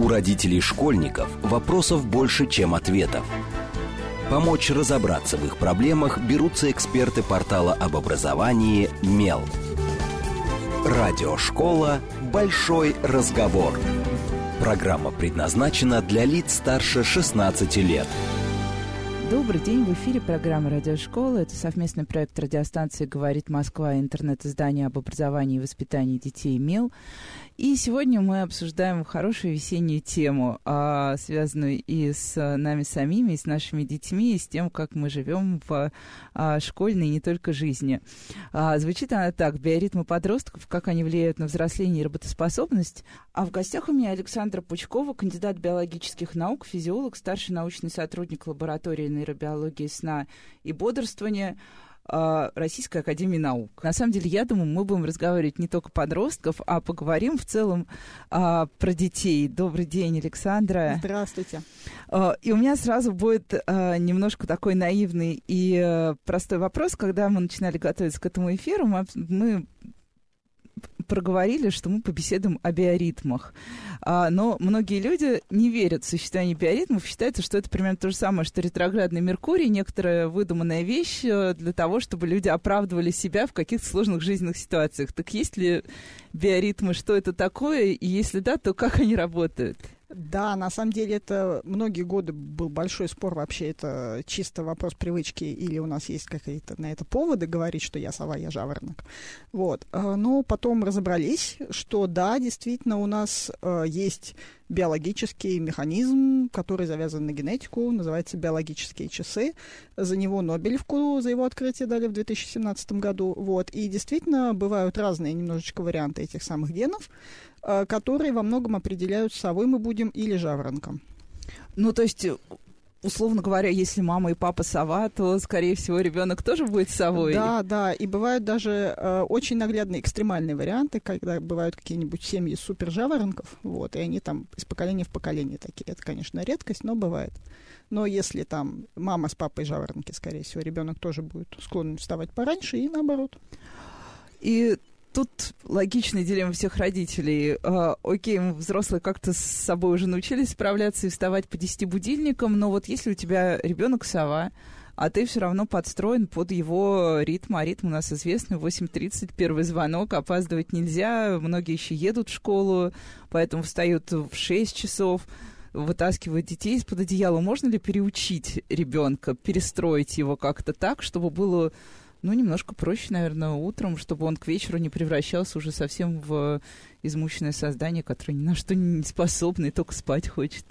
У родителей школьников вопросов больше, чем ответов. Помочь разобраться в их проблемах берутся эксперты портала об образовании «Мел». Радиошкола «Большой разговор». Программа предназначена для лиц старше 16 лет. Добрый день, в эфире программа «Радиошкола». Это совместный проект радиостанции «Говорит Москва» и интернет-издание об образовании и воспитании детей «МЕЛ». И сегодня мы обсуждаем хорошую весеннюю тему, а, связанную и с нами самими, и с нашими детьми, и с тем, как мы живем в а, школьной и не только жизни. А, звучит она так. Биоритмы подростков, как они влияют на взросление и работоспособность. А в гостях у меня Александра Пучкова, кандидат биологических наук, физиолог, старший научный сотрудник лаборатории нейробиологии сна и бодрствования, Российской Академии Наук. На самом деле, я думаю, мы будем разговаривать не только подростков, а поговорим в целом а, про детей. Добрый день, Александра. Здравствуйте. А, и у меня сразу будет а, немножко такой наивный и а, простой вопрос. Когда мы начинали готовиться к этому эфиру, мы, мы проговорили, что мы побеседуем о биоритмах. А, но многие люди не верят в существование биоритмов, считается, что это примерно то же самое, что ретроградный Меркурий, некоторая выдуманная вещь э, для того, чтобы люди оправдывали себя в каких-то сложных жизненных ситуациях. Так есть ли биоритмы, что это такое, и если да, то как они работают? Да, на самом деле это многие годы был большой спор вообще, это чисто вопрос привычки или у нас есть какие-то на это поводы говорить, что я сова, я жаворонок. Вот. А, но потом разобрались, что да, действительно у нас э, есть биологический механизм, который завязан на генетику, называется биологические часы. За него Нобелевку, за его открытие дали в 2017 году. Вот. И действительно бывают разные немножечко варианты этих самых генов, э, которые во многом определяют, совой мы будем или жаворонком. Ну, то есть условно говоря, если мама и папа сова, то, скорее всего, ребенок тоже будет совой. Да, да. И бывают даже э, очень наглядные экстремальные варианты, когда бывают какие-нибудь семьи супер жаворонков, вот, и они там из поколения в поколение такие. Это, конечно, редкость, но бывает. Но если там мама с папой жаворонки, скорее всего, ребенок тоже будет склонен вставать пораньше и наоборот. И тут логичная дилемма всех родителей. Э, окей, взрослые как-то с собой уже научились справляться и вставать по 10 будильникам, но вот если у тебя ребенок сова, а ты все равно подстроен под его ритм, а ритм у нас известный, 8.30, первый звонок, опаздывать нельзя, многие еще едут в школу, поэтому встают в 6 часов, вытаскивают детей из-под одеяла. Можно ли переучить ребенка, перестроить его как-то так, чтобы было ну, немножко проще, наверное, утром, чтобы он к вечеру не превращался уже совсем в измученное создание, которое ни на что не способно и только спать хочет.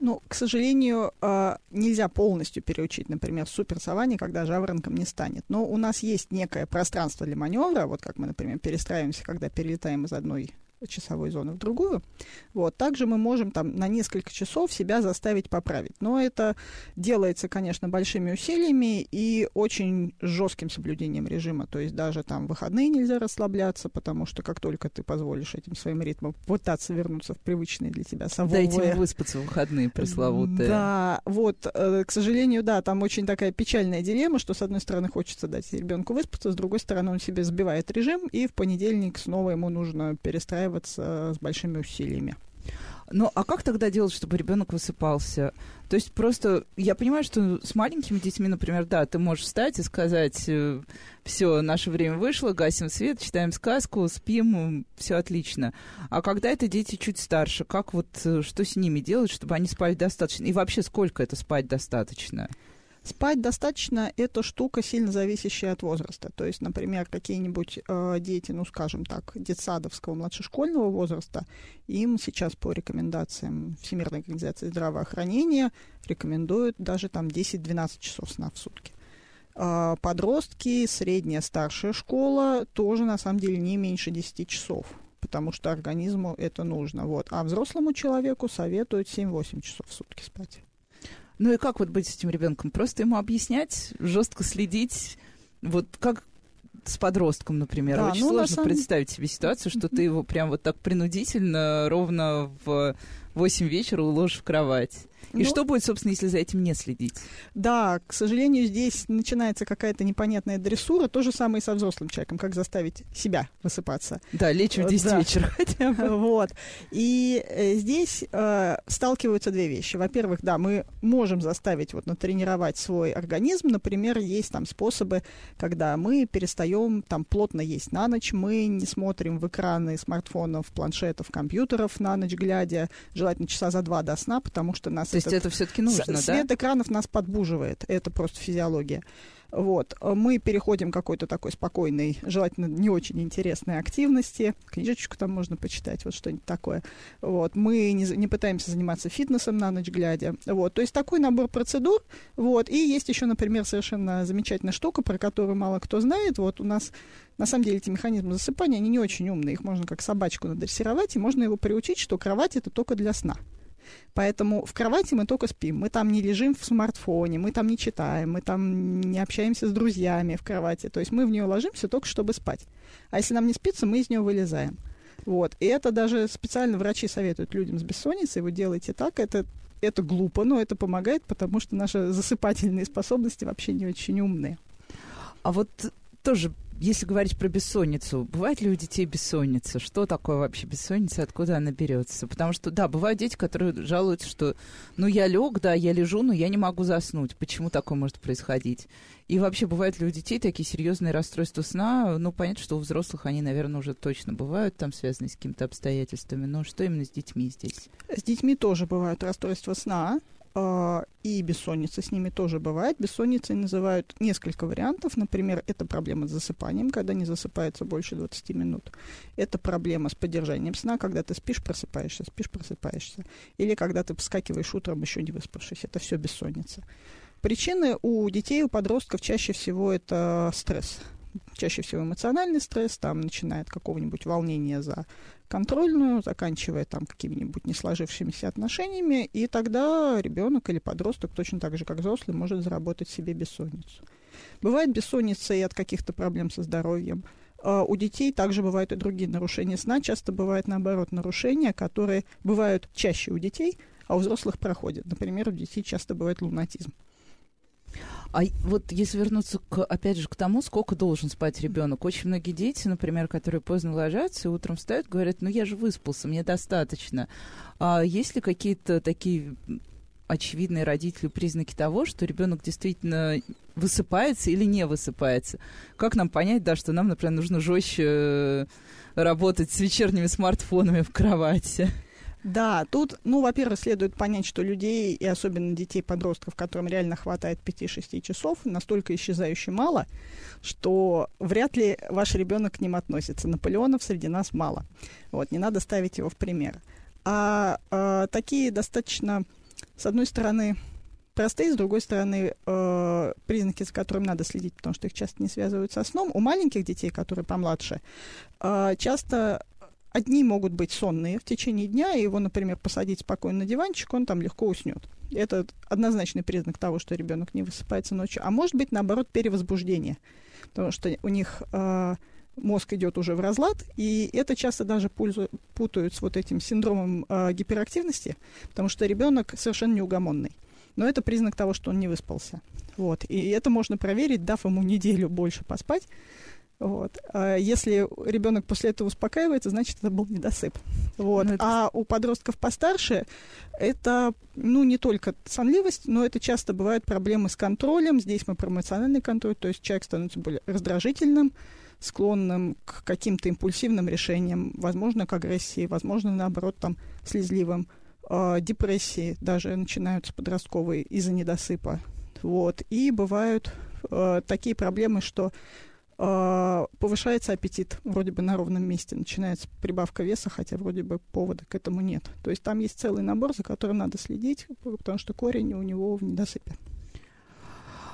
Ну, к сожалению, а, нельзя полностью переучить, например, суперсование, когда жаворонком не станет. Но у нас есть некое пространство для маневра, вот как мы, например, перестраиваемся, когда перелетаем из одной часовой зоны в другую. Вот. Также мы можем там на несколько часов себя заставить поправить. Но это делается, конечно, большими усилиями и очень жестким соблюдением режима. То есть даже там в выходные нельзя расслабляться, потому что как только ты позволишь этим своим ритмам пытаться вернуться в привычные для тебя сововые... Дайте ему выспаться в выходные пресловутые. Да, вот, э, к сожалению, да, там очень такая печальная дилемма, что с одной стороны хочется дать ребенку выспаться, с другой стороны он себе сбивает режим, и в понедельник снова ему нужно перестраивать выстраиваться с большими усилиями. Ну, а как тогда делать, чтобы ребенок высыпался? То есть просто, я понимаю, что с маленькими детьми, например, да, ты можешь встать и сказать, э, все, наше время вышло, гасим свет, читаем сказку, спим, все отлично. А когда это дети чуть старше, как вот, э, что с ними делать, чтобы они спали достаточно? И вообще, сколько это спать достаточно? Спать достаточно – это штука, сильно зависящая от возраста. То есть, например, какие-нибудь э, дети, ну, скажем так, детсадовского, младшешкольного возраста, им сейчас по рекомендациям Всемирной организации здравоохранения рекомендуют даже там 10-12 часов сна в сутки. Э, подростки, средняя, старшая школа тоже, на самом деле, не меньше 10 часов потому что организму это нужно. Вот. А взрослому человеку советуют 7-8 часов в сутки спать. Ну и как вот быть с этим ребенком? Просто ему объяснять, жестко следить, вот как с подростком, например. Да, Очень ну, сложно самом... представить себе ситуацию, что ты его прям вот так принудительно ровно в в 8 вечера уложишь в кровать. И Ну, что будет, собственно, если за этим не следить? Да, к сожалению, здесь начинается какая-то непонятная дрессура. То же самое и со взрослым человеком. Как заставить себя высыпаться. Да, лечь в 10 Да. вечера хотя бы. Вот. И э, здесь э, сталкиваются две вещи. Во-первых, да, мы можем заставить вот натренировать свой организм. Например, есть там способы, когда мы перестаем там плотно есть на ночь, мы не смотрим в экраны смартфонов, планшетов, компьютеров на ночь глядя, желательно часа за два до сна, потому что нас То есть этот это все-таки нужно, с- да? Свет экранов нас подбуживает. Это просто физиология. Вот. Мы переходим к какой-то такой спокойной, желательно не очень интересной активности. Книжечку там можно почитать, вот что-нибудь такое. Вот. Мы не, не пытаемся заниматься фитнесом на ночь глядя. Вот. То есть такой набор процедур. Вот. И есть еще, например, совершенно замечательная штука, про которую мало кто знает. Вот у нас на самом деле эти механизмы засыпания, они не очень умные. Их можно как собачку надрессировать, и можно его приучить, что кровать это только для сна. Поэтому в кровати мы только спим. Мы там не лежим в смартфоне, мы там не читаем, мы там не общаемся с друзьями в кровати. То есть мы в нее ложимся только чтобы спать. А если нам не спится, мы из нее вылезаем. Вот. И это даже специально врачи советуют людям с бессонницей. Вы делаете так, это, это глупо, но это помогает, потому что наши засыпательные способности вообще не очень умные. А вот тоже, если говорить про бессонницу, бывает ли у детей бессонница? Что такое вообще бессонница, откуда она берется? Потому что, да, бывают дети, которые жалуются, что, ну, я лег, да, я лежу, но я не могу заснуть. Почему такое может происходить? И вообще, бывают ли у детей такие серьезные расстройства сна? Ну, понятно, что у взрослых они, наверное, уже точно бывают там связаны с какими-то обстоятельствами. Но что именно с детьми здесь? С детьми тоже бывают расстройства сна, и бессонница с ними тоже бывает. Бессонницей называют несколько вариантов. Например, это проблема с засыпанием, когда не засыпается больше 20 минут. Это проблема с поддержанием сна, когда ты спишь, просыпаешься, спишь, просыпаешься. Или когда ты вскакиваешь утром, еще не выспавшись. Это все бессонница. Причины у детей, у подростков чаще всего это стресс. Чаще всего эмоциональный стресс, там, начиная от какого-нибудь волнения за контрольную, заканчивая там какими-нибудь не сложившимися отношениями, и тогда ребенок или подросток, точно так же, как взрослый, может заработать себе бессонницу. Бывает бессонница и от каких-то проблем со здоровьем. А У детей также бывают и другие нарушения сна. Часто бывают, наоборот, нарушения, которые бывают чаще у детей, а у взрослых проходят. Например, у детей часто бывает лунатизм. А вот если вернуться, к, опять же, к тому, сколько должен спать ребенок. Очень многие дети, например, которые поздно ложатся и утром встают, говорят, ну я же выспался, мне достаточно. А есть ли какие-то такие очевидные родители признаки того, что ребенок действительно высыпается или не высыпается? Как нам понять, да, что нам, например, нужно жестче э, работать с вечерними смартфонами в кровати? Да, тут, ну, во-первых, следует понять, что людей, и особенно детей-подростков, которым реально хватает 5-6 часов, настолько исчезающе мало, что вряд ли ваш ребенок к ним относится. Наполеонов среди нас мало. Вот, не надо ставить его в пример. А, а, такие достаточно, с одной стороны, простые, с другой стороны, э, признаки, за которыми надо следить, потому что их часто не связывают со сном. У маленьких детей, которые помладше, э, часто одни могут быть сонные в течение дня, и его, например, посадить спокойно на диванчик, он там легко уснет. Это однозначный признак того, что ребенок не высыпается ночью. А может быть, наоборот, перевозбуждение, потому что у них э, мозг идет уже в разлад, и это часто даже пользу- путают с вот этим синдромом э, гиперактивности, потому что ребенок совершенно неугомонный. Но это признак того, что он не выспался. Вот. И это можно проверить, дав ему неделю больше поспать. Вот. А если ребенок после этого успокаивается, значит, это был недосып. Вот. Ну, это- А у подростков постарше это, ну, не только сонливость, но это часто бывают проблемы с контролем. Здесь мы про эмоциональный контроль, то есть человек становится более раздражительным, склонным к каким-то импульсивным решениям, возможно, к агрессии, возможно, наоборот, там, слезливым. А, депрессии даже начинаются подростковые из-за недосыпа. Вот. И бывают э, такие проблемы, что э, повышается аппетит вроде бы на ровном месте, начинается прибавка веса, хотя вроде бы повода к этому нет. То есть там есть целый набор, за которым надо следить, потому что корень у него в недосыпе.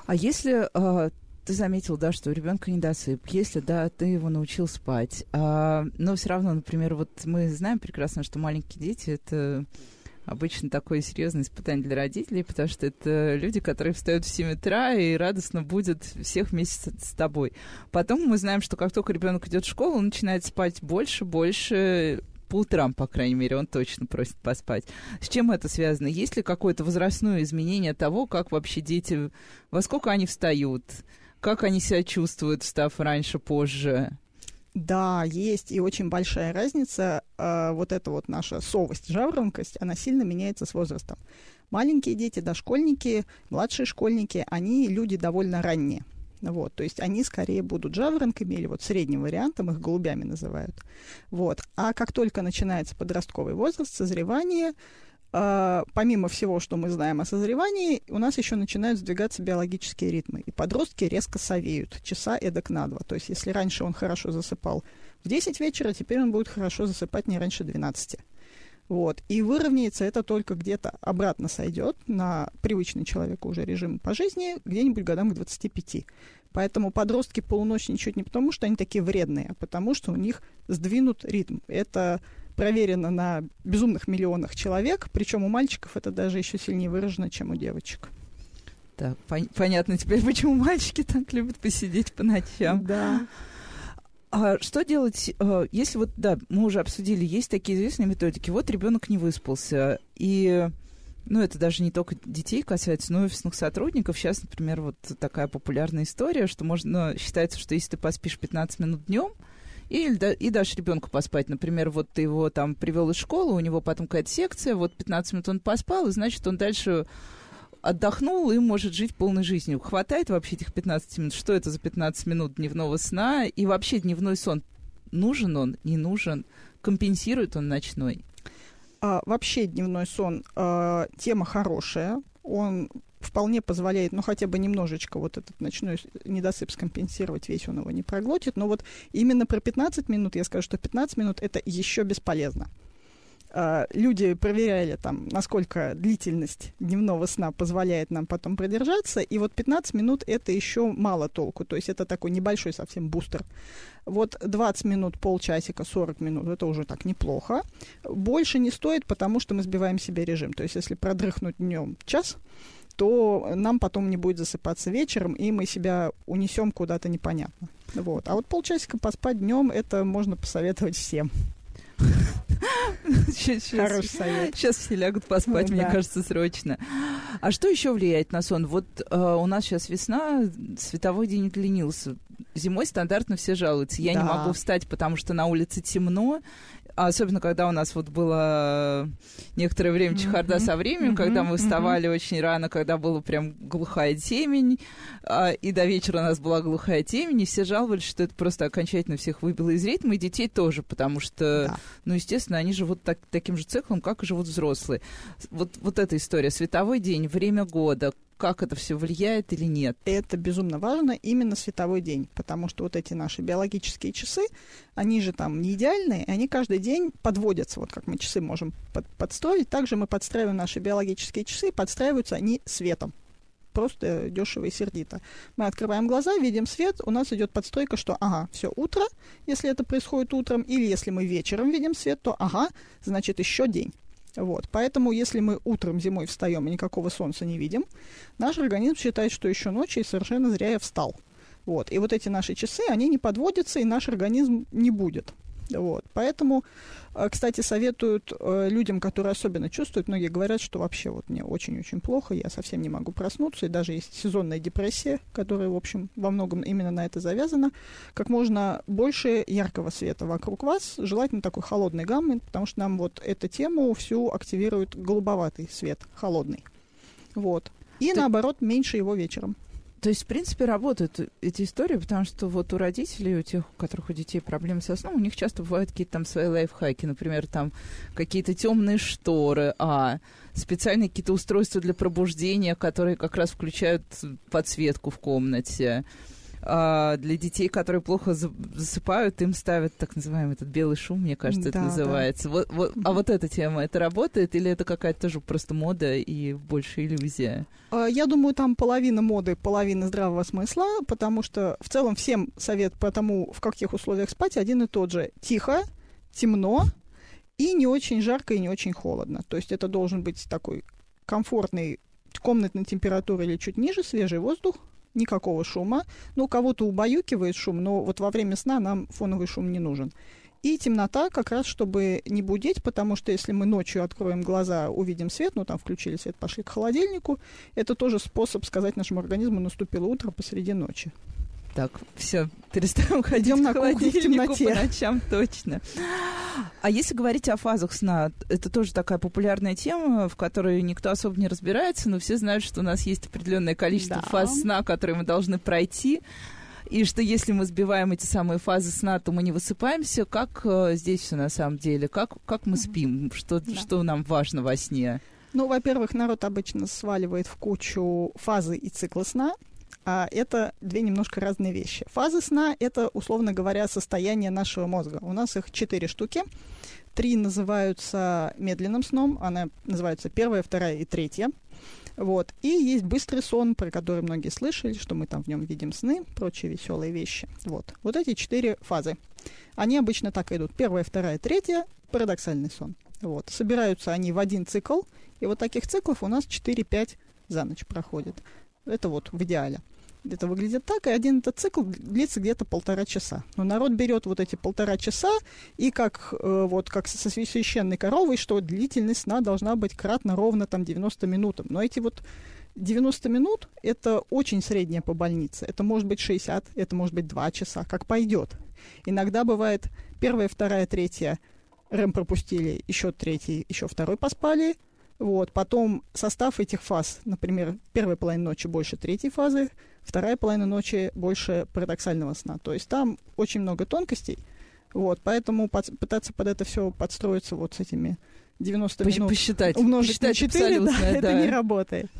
А если а, ты заметил, да, что у ребенка недосып, если, да, ты его научил спать, а, но все равно, например, вот мы знаем прекрасно, что маленькие дети это обычно такое серьезное испытание для родителей, потому что это люди, которые встают в 7 утра и радостно будут всех вместе с, тобой. Потом мы знаем, что как только ребенок идет в школу, он начинает спать больше, больше, по утрам, по крайней мере, он точно просит поспать. С чем это связано? Есть ли какое-то возрастное изменение того, как вообще дети, во сколько они встают, как они себя чувствуют, встав раньше, позже? Да, есть и очень большая разница. Э, вот эта вот наша совость, жаворонкость, она сильно меняется с возрастом. Маленькие дети, дошкольники, младшие школьники, они люди довольно ранние. Вот, то есть они скорее будут жаворонками или вот средним вариантом, их голубями называют. Вот. А как только начинается подростковый возраст, созревание, э, помимо всего, что мы знаем о созревании, у нас еще начинают сдвигаться биологические ритмы. И подростки резко совеют, часа эдак на два. То есть если раньше он хорошо засыпал в 10 вечера, теперь он будет хорошо засыпать не раньше 12. Вот. И выровняется это только где-то обратно сойдет на привычный человеку уже режим по жизни где-нибудь годам к 25. Поэтому подростки полуночничают не потому, что они такие вредные, а потому, что у них сдвинут ритм. Это проверено на безумных миллионах человек, причем у мальчиков это даже еще сильнее выражено, чем у девочек. Так, пон- понятно теперь, почему мальчики так любят посидеть по ночам. Да. А что делать, э, если вот, да, мы уже обсудили, есть такие известные методики. Вот ребенок не выспался, и, ну, это даже не только детей касается, но и офисных сотрудников. Сейчас, например, вот такая популярная история, что можно, считается, что если ты поспишь 15 минут днем, и, и дашь ребенку поспать. Например, вот ты его там привел из школы, у него потом какая-то секция, вот 15 минут он поспал, и значит, он дальше отдохнул и может жить полной жизнью. Хватает вообще этих 15 минут? Что это за 15 минут дневного сна? И вообще дневной сон, нужен он, не нужен? Компенсирует он ночной? А, вообще дневной сон а, тема хорошая. Он вполне позволяет, ну, хотя бы немножечко вот этот ночной недосып скомпенсировать, весь он его не проглотит. Но вот именно про 15 минут я скажу, что 15 минут это еще бесполезно. А, люди проверяли там, насколько длительность дневного сна позволяет нам потом продержаться, и вот 15 минут это еще мало толку, то есть это такой небольшой совсем бустер. Вот 20 минут, полчасика, 40 минут, это уже так неплохо. Больше не стоит, потому что мы сбиваем себе режим, то есть если продрыхнуть днем час, то нам потом не будет засыпаться вечером, и мы себя унесем куда-то непонятно. Вот. А вот полчасика поспать днем, это можно посоветовать всем. Хороший совет. Сейчас все лягут поспать, ну, мне да. кажется, срочно. А что еще влияет на сон? Вот э, у нас сейчас весна, световой день удлинился. Зимой стандартно все жалуются. Я да. не могу встать, потому что на улице темно, особенно когда у нас вот было некоторое время чехарда mm-hmm. со временем, mm-hmm. когда мы вставали mm-hmm. очень рано, когда была прям глухая темень, а, и до вечера у нас была глухая темень, и все жаловались, что это просто окончательно всех выбило из ритма, и детей тоже, потому что, да. ну, естественно, они живут так, таким же циклом, как и живут взрослые. Вот, вот эта история, световой день, время года, как это все влияет или нет? Это безумно важно, именно световой день, потому что вот эти наши биологические часы, они же там не идеальные, они каждый день подводятся, вот как мы часы можем под, подстроить, также мы подстраиваем наши биологические часы, подстраиваются они светом просто дешево и сердито. Мы открываем глаза, видим свет, у нас идет подстройка, что ага, все утро, если это происходит утром, или если мы вечером видим свет, то ага, значит еще день. Вот. Поэтому, если мы утром зимой встаем и никакого солнца не видим, наш организм считает, что еще ночь и совершенно зря я встал. Вот. И вот эти наши часы, они не подводятся, и наш организм не будет. Вот. Поэтому, э, кстати, советуют э, людям, которые особенно чувствуют, многие говорят, что вообще вот мне очень-очень плохо, я совсем не могу проснуться, и даже есть сезонная депрессия, которая, в общем, во многом именно на это завязана, как можно больше яркого света вокруг вас, желательно такой холодной гаммы, потому что нам вот эту тему всю активирует голубоватый свет, холодный. Вот. И Ты... наоборот, меньше его вечером. То есть, в принципе, работают эти истории, потому что вот у родителей, у тех, у которых у детей проблемы со сном, у них часто бывают какие-то там свои лайфхаки, например, там какие-то темные шторы, а специальные какие-то устройства для пробуждения, которые как раз включают подсветку в комнате для детей, которые плохо засыпают, им ставят так называемый этот белый шум, мне кажется, да, это называется. Да. Вот, вот, а вот эта тема, это работает или это какая-то тоже просто мода и больше иллюзия? А, я думаю, там половина моды, половина здравого смысла, потому что в целом всем совет по тому, в каких условиях спать, один и тот же. Тихо, темно и не очень жарко и не очень холодно. То есть это должен быть такой комфортный комнатной температуры или чуть ниже, свежий воздух, никакого шума. Ну, кого-то убаюкивает шум, но вот во время сна нам фоновый шум не нужен. И темнота как раз, чтобы не будить, потому что если мы ночью откроем глаза, увидим свет, ну там включили свет, пошли к холодильнику, это тоже способ сказать нашему организму, наступило утро посреди ночи. Так, все, перестаем ходить Идем на холодильнику по ночам, точно. А если говорить о фазах сна, это тоже такая популярная тема, в которой никто особо не разбирается, но все знают, что у нас есть определенное количество да. фаз сна, которые мы должны пройти. И что если мы сбиваем эти самые фазы сна, то мы не высыпаемся. Как э, здесь все на самом деле? Как, как мы спим? Что, да. что нам важно во сне? Ну, во-первых, народ обычно сваливает в кучу фазы и циклы сна а это две немножко разные вещи. Фазы сна — это, условно говоря, состояние нашего мозга. У нас их четыре штуки. Три называются медленным сном, она называется первая, вторая и третья. Вот. И есть быстрый сон, про который многие слышали, что мы там в нем видим сны, прочие веселые вещи. Вот. Вот эти четыре фазы. Они обычно так идут. Первая, вторая, третья — парадоксальный сон. Вот. Собираются они в один цикл, и вот таких циклов у нас 4-5 за ночь проходит. Это вот в идеале. Это выглядит так, и один этот цикл длится где-то полтора часа. Но народ берет вот эти полтора часа, и как, э, вот, как со священной коровой, что длительность сна должна быть кратно ровно там 90 минутам. Но эти вот 90 минут – это очень среднее по больнице. Это может быть 60, это может быть 2 часа, как пойдет. Иногда бывает первая, вторая, третья РЭМ пропустили, еще третий, еще второй поспали – вот. Потом состав этих фаз, например, первая половина ночи больше третьей фазы, вторая половина ночи больше парадоксального сна. То есть там очень много тонкостей. Вот, поэтому под, пытаться под это все подстроиться вот с этими 90 Пос- минут посчитать, умножить посчитать на 4, да, да. это не работает.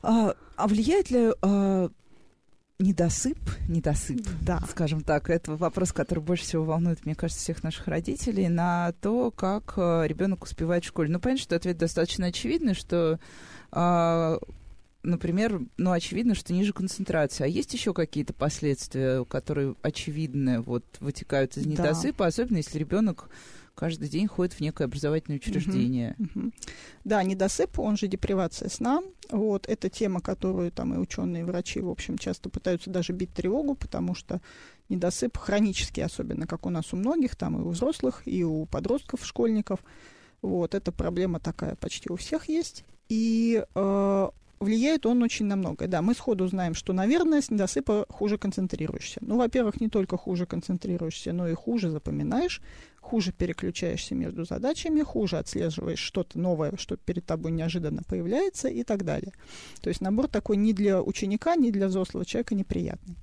А, а влияет ли а, недосып, недосып, да. скажем так, это вопрос, который больше всего волнует, мне кажется, всех наших родителей, на то, как э, ребенок успевает в школе. Ну, понятно, что ответ достаточно очевидный, что а, например, ну, очевидно, что ниже концентрация. А есть еще какие-то последствия, которые очевидны, вот, вытекают из недосыпа, да. особенно если ребенок каждый день ходит в некое образовательное учреждение. Uh-huh, uh-huh. Да, недосып, он же депривация сна. Вот, это тема, которую там и ученые, и врачи, в общем, часто пытаются даже бить тревогу, потому что недосып хронический, особенно как у нас у многих, там и у взрослых, и у подростков, школьников. Вот, эта проблема такая почти у всех есть. И э, влияет он очень на многое. Да, мы сходу знаем, что, наверное, с недосыпа хуже концентрируешься. Ну, во-первых, не только хуже концентрируешься, но и хуже запоминаешь, хуже переключаешься между задачами, хуже отслеживаешь что-то новое, что перед тобой неожиданно появляется и так далее. То есть набор такой ни для ученика, ни для взрослого человека неприятный.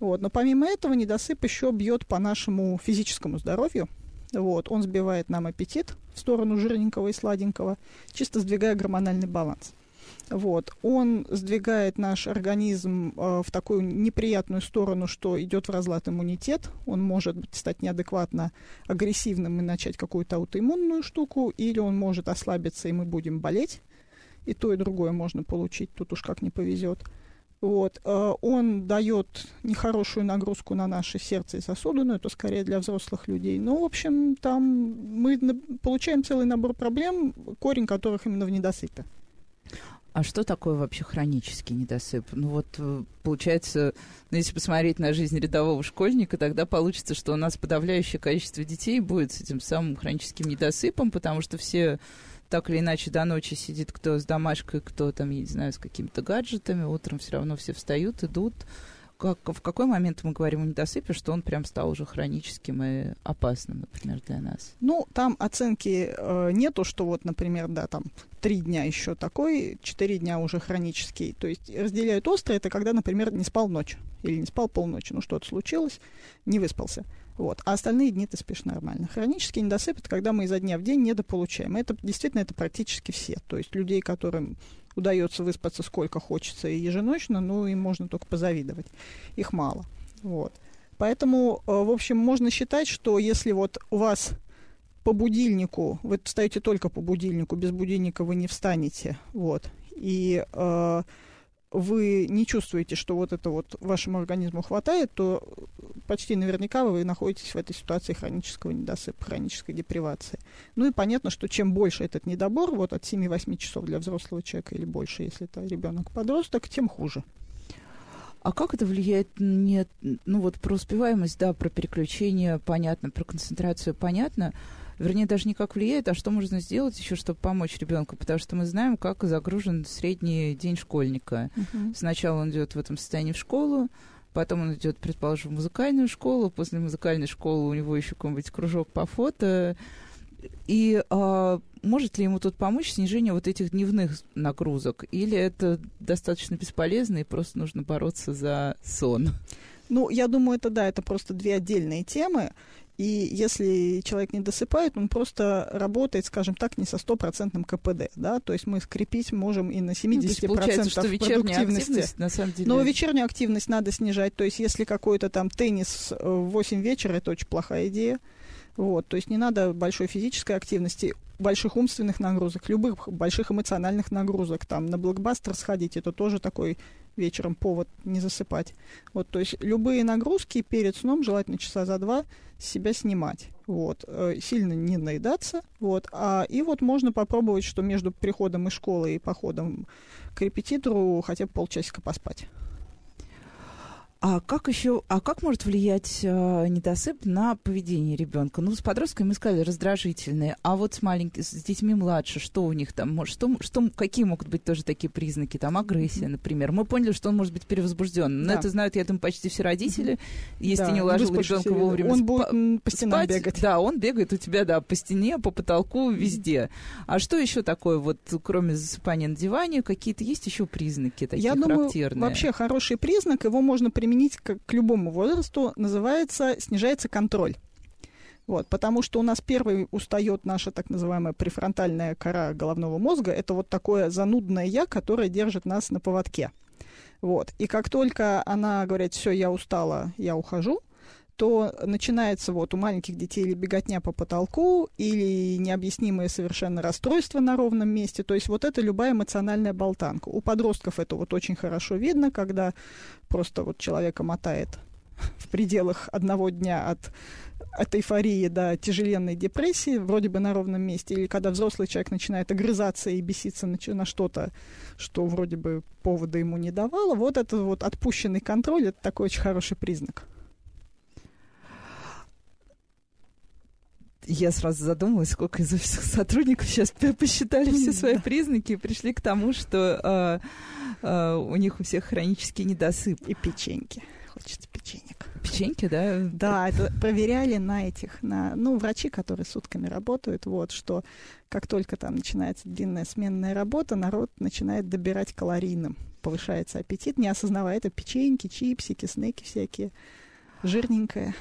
Вот. Но помимо этого недосып еще бьет по нашему физическому здоровью. Вот. Он сбивает нам аппетит в сторону жирненького и сладенького, чисто сдвигая гормональный баланс. Вот. Он сдвигает наш организм э, в такую неприятную сторону, что идет в разлад иммунитет. Он может стать неадекватно агрессивным и начать какую-то аутоиммунную штуку, или он может ослабиться, и мы будем болеть. И то, и другое можно получить, тут уж как не повезет. Вот. Э, он дает нехорошую нагрузку на наше сердце и сосуды, но это скорее для взрослых людей. Но, в общем, там мы получаем целый набор проблем, корень которых именно в недосыпе. А что такое вообще хронический недосып? Ну вот, э, получается, ну, если посмотреть на жизнь рядового школьника, тогда получится, что у нас подавляющее количество детей будет с этим самым хроническим недосыпом, потому что все так или иначе до ночи сидит кто с домашкой, кто там, я не знаю, с какими-то гаджетами, утром все равно все встают, идут, как, в какой момент мы говорим о недосыпе, что он прям стал уже хроническим и опасным, например, для нас? Ну, там оценки э, нету, что вот, например, да, там три дня еще такой, четыре дня уже хронический. То есть разделяют острое, это когда, например, не спал ночь или не спал полночи, ну что-то случилось, не выспался. Вот. А остальные дни ты спишь нормально. Хронический недосып – это когда мы изо дня в день недополучаем. Это действительно это практически все. То есть людей, которым удается выспаться сколько хочется и еженочно, ну, им можно только позавидовать. Их мало. Вот. Поэтому, э, в общем, можно считать, что если вот у вас по будильнику, вы встаете только по будильнику, без будильника вы не встанете, вот, и э, вы не чувствуете, что вот это вот вашему организму хватает, то почти наверняка вы находитесь в этой ситуации хронического недосыпа, хронической депривации. Ну и понятно, что чем больше этот недобор, вот от 7-8 часов для взрослого человека или больше, если это ребенок-подросток, тем хуже. А как это влияет? Нет, ну вот про успеваемость, да, про переключение понятно, про концентрацию понятно. Вернее, даже не как влияет, а что можно сделать еще, чтобы помочь ребенку, потому что мы знаем, как загружен средний день школьника. Uh-huh. Сначала он идет в этом состоянии в школу, потом он идет, предположим, в музыкальную школу, после музыкальной школы у него еще какой-нибудь кружок по фото. И а, может ли ему тут помочь снижение вот этих дневных нагрузок? Или это достаточно бесполезно и просто нужно бороться за сон? Ну, я думаю, это да, это просто две отдельные темы. И если человек не досыпает, он просто работает, скажем так, не со стопроцентным КПД, да, то есть мы скрепить можем и на 70% ну, процентов что продуктивности. на самом деле... Но вечернюю активность надо снижать, то есть если какой-то там теннис в 8 вечера, это очень плохая идея. Вот, то есть не надо большой физической активности, больших умственных нагрузок, любых больших эмоциональных нагрузок. Там на блокбастер сходить, это тоже такой вечером повод не засыпать. Вот, то есть любые нагрузки перед сном, желательно часа за два, себя снимать. Вот, э, сильно не наедаться. Вот, а, и вот можно попробовать, что между приходом из школы и походом к репетитору хотя бы полчасика поспать. А как еще, а как может влиять э, недосып на поведение ребенка? Ну, с подростками мы сказали раздражительные, а вот с маленькими, с детьми младше, что у них там, может, что, что, какие могут быть тоже такие признаки, там агрессия, например. Мы поняли, что он может быть перевозбужден, но да. это знают, я думаю, почти все родители. Если да, ты не уложил ребенка вовремя, он будет по, по стенам спать, бегать. Да, он бегает у тебя, да, по стене, по потолку, везде. А что еще такое, вот, кроме засыпания на диване, какие-то есть еще признаки такие я характерные? Думаю, вообще хороший признак, его можно применить применить к, к любому возрасту, называется снижается контроль. Вот, потому что у нас первый устает наша так называемая префронтальная кора головного мозга. Это вот такое занудное я, которое держит нас на поводке. Вот. И как только она говорит, все, я устала, я ухожу, то начинается вот у маленьких детей или беготня по потолку, или необъяснимое совершенно расстройство на ровном месте. То есть вот это любая эмоциональная болтанка. У подростков это вот очень хорошо видно, когда просто вот человека мотает в пределах одного дня от, от эйфории до тяжеленной депрессии, вроде бы на ровном месте, или когда взрослый человек начинает огрызаться и беситься на, на что-то, что вроде бы повода ему не давало, вот это вот отпущенный контроль, это такой очень хороший признак. Я сразу задумалась, сколько из офисных сотрудников сейчас посчитали все свои признаки и пришли к тому, что э, э, у них у всех хронический недосып. И печеньки. Хочется печенек. Печеньки, да? Да, это проверяли на этих, на, ну, врачи, которые сутками работают, вот, что как только там начинается длинная сменная работа, народ начинает добирать калорийным. Повышается аппетит, не осознавая это печеньки, чипсики, снеки всякие, жирненькое.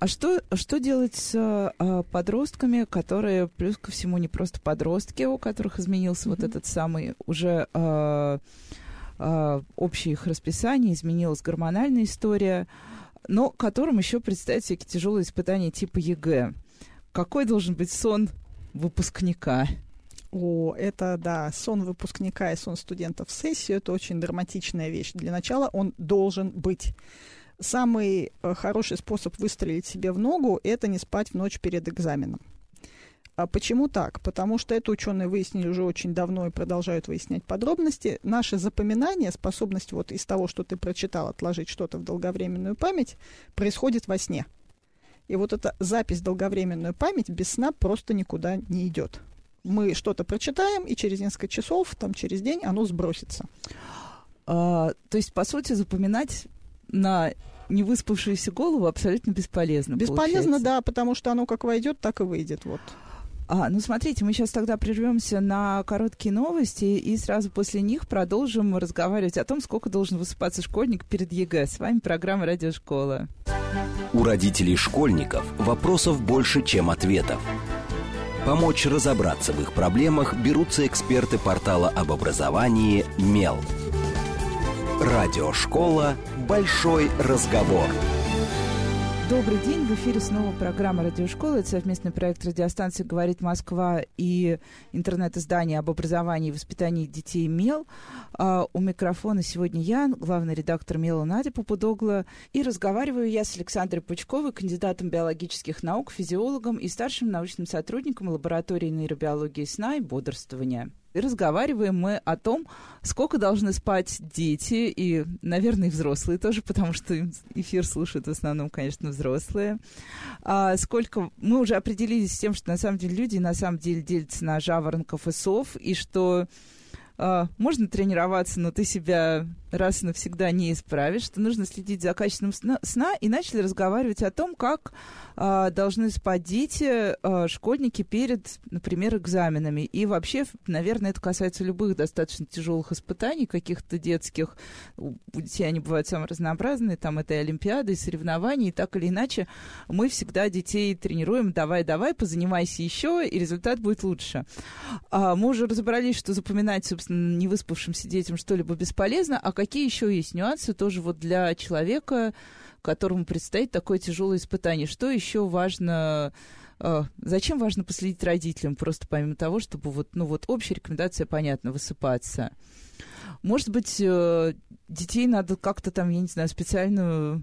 А что, что делать с а, подростками, которые, плюс ко всему, не просто подростки, у которых изменился mm-hmm. вот этот самый уже а, а, общее их расписание, изменилась гормональная история, но которым еще предстоят всякие тяжелые испытания типа ЕГЭ. Какой должен быть сон выпускника? О, это, да, сон выпускника и сон студента в сессию, это очень драматичная вещь. Для начала он должен быть самый э, хороший способ выстрелить себе в ногу – это не спать в ночь перед экзаменом. А почему так? Потому что это ученые выяснили уже очень давно и продолжают выяснять подробности. Наше запоминание, способность вот из того, что ты прочитал, отложить что-то в долговременную память, происходит во сне. И вот эта запись в долговременную память без сна просто никуда не идет. Мы что-то прочитаем, и через несколько часов, там через день оно сбросится. А, то есть, по сути, запоминать на невыспавшуюся голову абсолютно бесполезно. Бесполезно, получается. да, потому что оно как войдет, так и выйдет. Вот. А, ну смотрите, мы сейчас тогда прервемся на короткие новости и сразу после них продолжим разговаривать о том, сколько должен высыпаться школьник перед ЕГЭ. С вами программа «Радиошкола». У родителей школьников вопросов больше, чем ответов. Помочь разобраться в их проблемах берутся эксперты портала об образовании «Мел». Радиошкола «Большой разговор». Добрый день, в эфире снова программа «Радиошкола». Это совместный проект радиостанции «Говорит Москва» и интернет-издание об образовании и воспитании детей «Мел». А, у микрофона сегодня я, главный редактор «Мела» Надя Попудогла. И разговариваю я с Александрой Пучковой, кандидатом биологических наук, физиологом и старшим научным сотрудником лаборатории нейробиологии сна и бодрствования. И разговариваем мы о том, сколько должны спать дети и, наверное, взрослые тоже, потому что эфир слушают в основном, конечно, взрослые. А сколько мы уже определились с тем, что на самом деле люди на самом деле делятся на жаворонков и сов, и что а, можно тренироваться, но ты себя раз и навсегда не исправишь, что нужно следить за качеством сна, и начали разговаривать о том, как а, должны спать дети, а, школьники перед, например, экзаменами. И вообще, наверное, это касается любых достаточно тяжелых испытаний, каких-то детских. У детей они бывают самые разнообразные, там это и олимпиады, и соревнования, и так или иначе мы всегда детей тренируем, давай, давай, позанимайся еще, и результат будет лучше. А, мы уже разобрались, что запоминать, собственно, невыспавшимся детям что-либо бесполезно, а какие еще есть нюансы тоже вот для человека, которому предстоит такое тяжелое испытание? Что еще важно Uh, зачем важно последить родителям, просто помимо того, чтобы вот, ну вот общая рекомендация понятна, высыпаться. Может быть, uh, детей надо как-то там, я не знаю, специально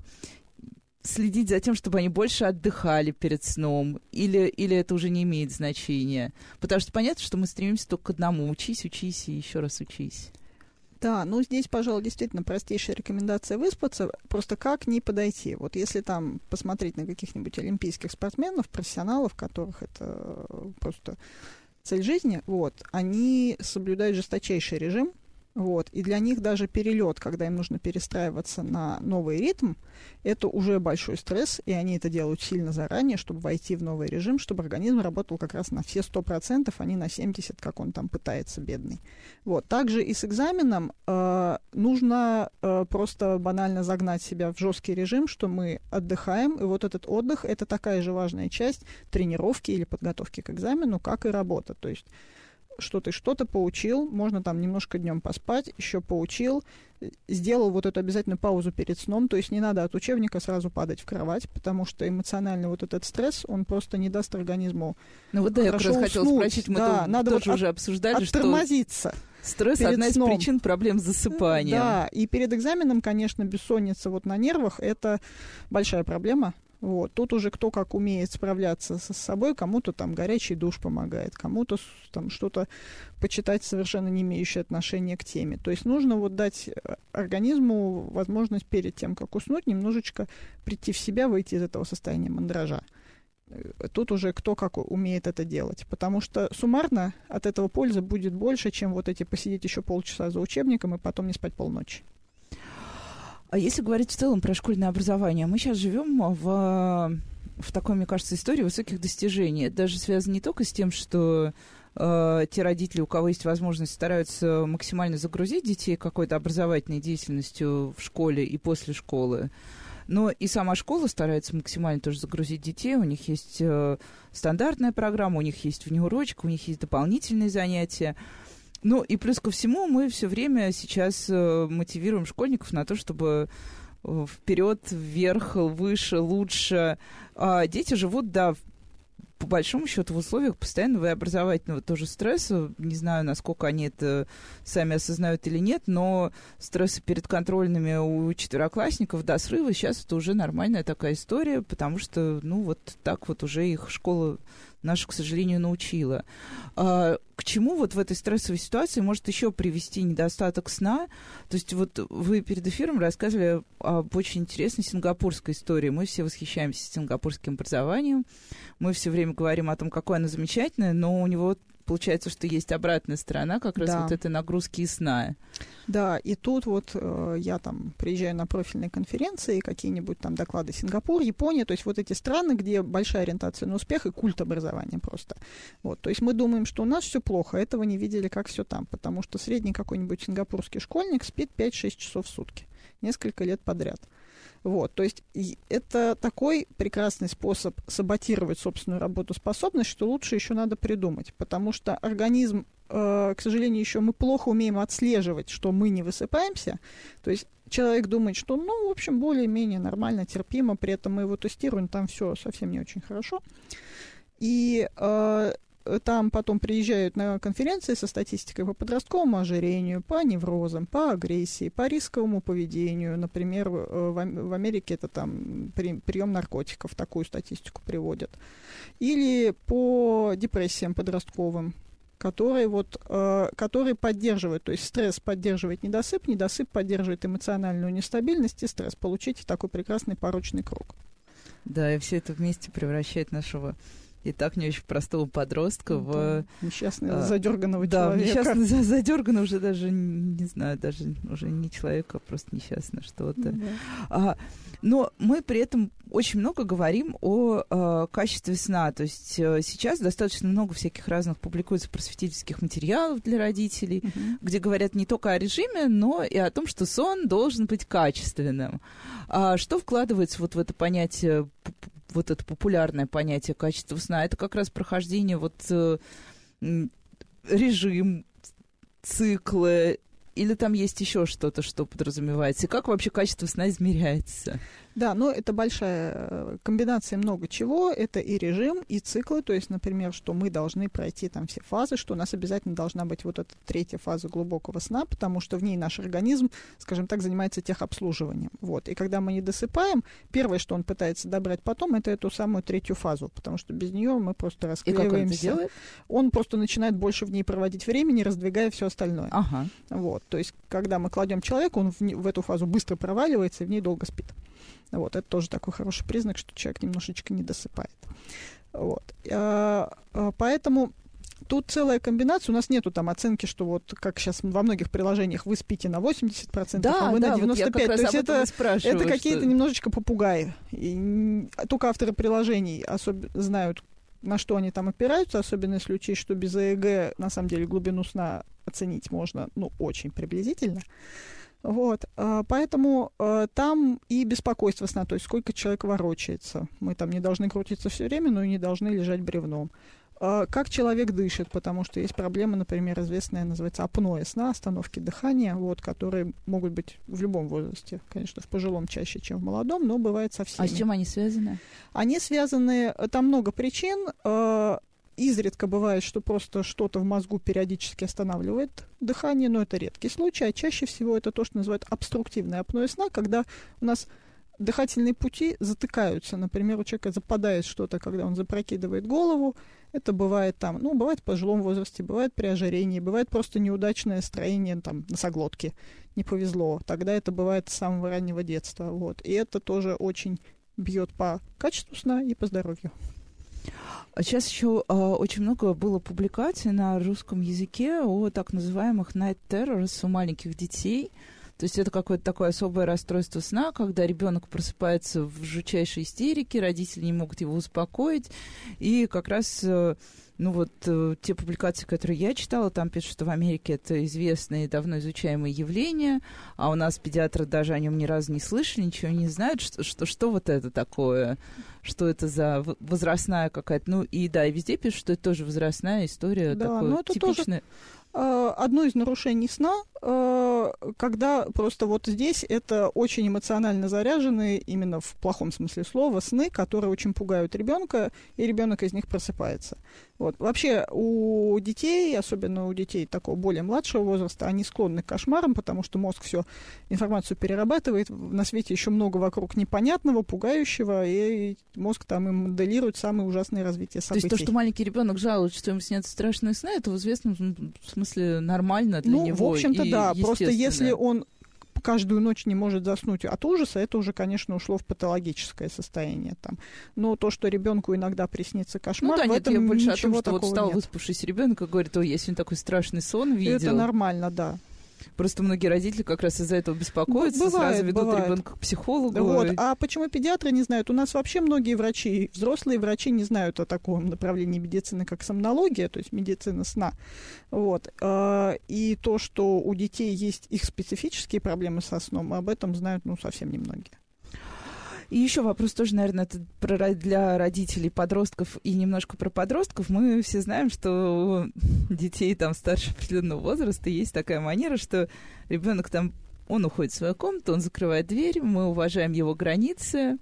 следить за тем, чтобы они больше отдыхали перед сном, или, или это уже не имеет значения? Потому что понятно, что мы стремимся только к одному. Учись, учись и еще раз учись. Да, ну здесь, пожалуй, действительно простейшая рекомендация выспаться. Просто как не подойти? Вот если там посмотреть на каких-нибудь олимпийских спортсменов, профессионалов, которых это просто цель жизни, вот, они соблюдают жесточайший режим, вот. И для них даже перелет, когда им нужно перестраиваться на новый ритм, это уже большой стресс, и они это делают сильно заранее, чтобы войти в новый режим, чтобы организм работал как раз на все 100%, а не на 70%, как он там пытается, бедный. Вот. Также и с экзаменом э, нужно э, просто банально загнать себя в жесткий режим, что мы отдыхаем, и вот этот отдых – это такая же важная часть тренировки или подготовки к экзамену, как и работа. То есть что ты что-то поучил, можно там немножко днем поспать, еще поучил, сделал вот эту обязательно паузу перед сном, то есть не надо от учебника сразу падать в кровать, потому что эмоциональный вот этот стресс, он просто не даст организму Ну вот да, я как раз хотела спросить, мы да, то, надо тоже вот уже обсуждали, оттормозиться. что... Стресс одна из сном. причин проблем с засыпанием. Да, и перед экзаменом, конечно, бессонница вот на нервах это большая проблема. Вот. Тут уже кто как умеет справляться со собой, кому-то там горячий душ помогает, кому-то там что-то почитать совершенно не имеющее отношения к теме. То есть нужно вот дать э, организму возможность перед тем, как уснуть, немножечко прийти в себя, выйти из этого состояния мандража. Э, тут уже кто как умеет это делать. Потому что суммарно от этого пользы будет больше, чем вот эти посидеть еще полчаса за учебником и потом не спать полночи. А если говорить в целом про школьное образование, мы сейчас живем в, в такой, мне кажется, истории высоких достижений. Это даже связано не только с тем, что э, те родители, у кого есть возможность, стараются максимально загрузить детей какой-то образовательной деятельностью в школе и после школы. Но и сама школа старается максимально тоже загрузить детей. У них есть э, стандартная программа, у них есть внеурочка, у них есть дополнительные занятия. Ну и плюс ко всему мы все время сейчас э, мотивируем школьников на то, чтобы э, вперед, вверх, выше, лучше. А дети живут, да, по большому счету в условиях постоянного и образовательного тоже стресса. Не знаю, насколько они это сами осознают или нет, но стрессы перед контрольными у четвероклассников до срыва сейчас это уже нормальная такая история, потому что, ну, вот так вот уже их школа наша, к сожалению, научила. А, к чему вот в этой стрессовой ситуации может еще привести недостаток сна? То есть вот вы перед эфиром рассказывали об очень интересной сингапурской истории. Мы все восхищаемся сингапурским образованием. Мы все время говорим о том, какое оно замечательное, но у него получается, что есть обратная сторона как раз да. вот этой нагрузки и сна. Да, и тут вот э, я там приезжаю на профильные конференции, какие-нибудь там доклады Сингапур, Япония, то есть вот эти страны, где большая ориентация на успех и культ образования просто. Вот, то есть мы думаем, что у нас все плохо, этого не видели, как все там, потому что средний какой-нибудь сингапурский школьник спит 5-6 часов в сутки, несколько лет подряд. Вот, то есть это такой прекрасный способ саботировать собственную работоспособность, что лучше еще надо придумать, потому что организм, э, к сожалению, еще мы плохо умеем отслеживать, что мы не высыпаемся. То есть человек думает, что, ну, в общем, более-менее нормально, терпимо, при этом мы его тестируем, там все совсем не очень хорошо. И э, там потом приезжают на конференции со статистикой по подростковому ожирению, по неврозам, по агрессии, по рисковому поведению. Например, в Америке это там прием наркотиков, такую статистику приводят. Или по депрессиям подростковым. который, вот, э, который поддерживает, то есть стресс поддерживает недосып, недосып поддерживает эмоциональную нестабильность и стресс. Получите такой прекрасный порочный круг. Да, и все это вместе превращает нашего и так не очень простого подростка да, в... Несчастного, а, задерганного да, человека. Да, несчастный, задерганного уже даже, не знаю, даже уже не человека, а просто несчастно что-то. Да. А, но мы при этом очень много говорим о э, качестве сна. То есть э, сейчас достаточно много всяких разных публикуется просветительских материалов для родителей, uh-huh. где говорят не только о режиме, но и о том, что сон должен быть качественным. А что вкладывается вот в это понятие вот это популярное понятие качества сна, это как раз прохождение вот э, режим, циклы, или там есть еще что-то, что подразумевается? И как вообще качество сна измеряется? Да, но это большая э, комбинация много чего. Это и режим, и циклы. То есть, например, что мы должны пройти там все фазы, что у нас обязательно должна быть вот эта третья фаза глубокого сна, потому что в ней наш организм, скажем так, занимается техобслуживанием. Вот. И когда мы не досыпаем, первое, что он пытается добрать потом, это эту самую третью фазу, потому что без нее мы просто расклеиваемся. И как он, делает? он просто начинает больше в ней проводить времени, раздвигая все остальное. Ага. Вот. То есть, когда мы кладем человека, он в, в эту фазу быстро проваливается и в ней долго спит. Вот, это тоже такой хороший признак, что человек немножечко не досыпает. Вот. А, а, поэтому тут целая комбинация. У нас нету там оценки, что вот как сейчас во многих приложениях вы спите на 80%, да, а вы да, на 95%. Вот То есть это, это какие-то что... немножечко попугаи. И только авторы приложений особ... знают, на что они там опираются, особенно если учесть, что без ЭЭГ на самом деле глубину сна оценить можно, ну, очень приблизительно. Вот, а, поэтому а, там и беспокойство сна, то есть сколько человек ворочается. Мы там не должны крутиться все время, но и не должны лежать бревном. А, как человек дышит, потому что есть проблема, например, известная, называется апноэ сна, остановки дыхания, вот, которые могут быть в любом возрасте, конечно, в пожилом чаще, чем в молодом, но бывает совсем. А с чем они связаны? Они связаны, там много причин. Изредка бывает, что просто что-то в мозгу периодически останавливает дыхание, но это редкий случай, а чаще всего это то, что называют обструктивное апноэ сна, когда у нас дыхательные пути затыкаются. Например, у человека западает что-то, когда он запрокидывает голову. Это бывает там, ну, бывает в пожилом возрасте, бывает при ожирении, бывает просто неудачное строение там носоглотки. Не повезло. Тогда это бывает с самого раннего детства. Вот. И это тоже очень бьет по качеству сна и по здоровью. Сейчас еще э, очень много было публикаций на русском языке о так называемых night terrors у маленьких детей. То есть это какое-то такое особое расстройство сна, когда ребенок просыпается в жутчайшей истерике, родители не могут его успокоить, и как раз э, ну вот э, те публикации, которые я читала, там пишут, что в Америке это известное и давно изучаемое явление, а у нас педиатры даже о нем ни разу не слышали, ничего не знают, что, что, что вот это такое, что это за возрастная какая-то, ну и да, и везде пишут, что это тоже возрастная история, да, такое ну, типичное. Тоже одно из нарушений сна, э, когда просто вот здесь это очень эмоционально заряженные, именно в плохом смысле слова, сны, которые очень пугают ребенка, и ребенок из них просыпается. Вот. Вообще у детей, особенно у детей такого более младшего возраста, они склонны к кошмарам, потому что мозг всю информацию перерабатывает. На свете еще много вокруг непонятного, пугающего, и мозг там им моделирует самые ужасные развития событий. То есть то, что маленький ребенок жалуется, что ему снятся страшные сны, это в известном смысле нормально для ну, него. Ну, в общем-то, да. Просто если он каждую ночь не может заснуть от ужаса, это уже, конечно, ушло в патологическое состояние. Там. Но то, что ребенку иногда приснится кошмар, ну, да, в нет, этом я больше о том, что вот встал нет. выспавшийся ребенок и говорит, ой, я сегодня такой страшный сон видел. Это нормально, да. Просто многие родители как раз из-за этого беспокоятся, бывает, сразу ведут бывает. ребенка к психологу. Вот. А почему педиатры не знают? У нас вообще многие врачи, взрослые врачи не знают о таком направлении медицины, как сомнология, то есть медицина сна. Вот. А, и то, что у детей есть их специфические проблемы со сном, об этом знают ну, совсем немногие. И еще вопрос тоже, наверное, это про, для родителей, подростков и немножко про подростков. Мы все знаем, что детей там старше определенного возраста есть такая манера, что ребенок там он уходит в свою комнату, он закрывает дверь, мы уважаем его границы,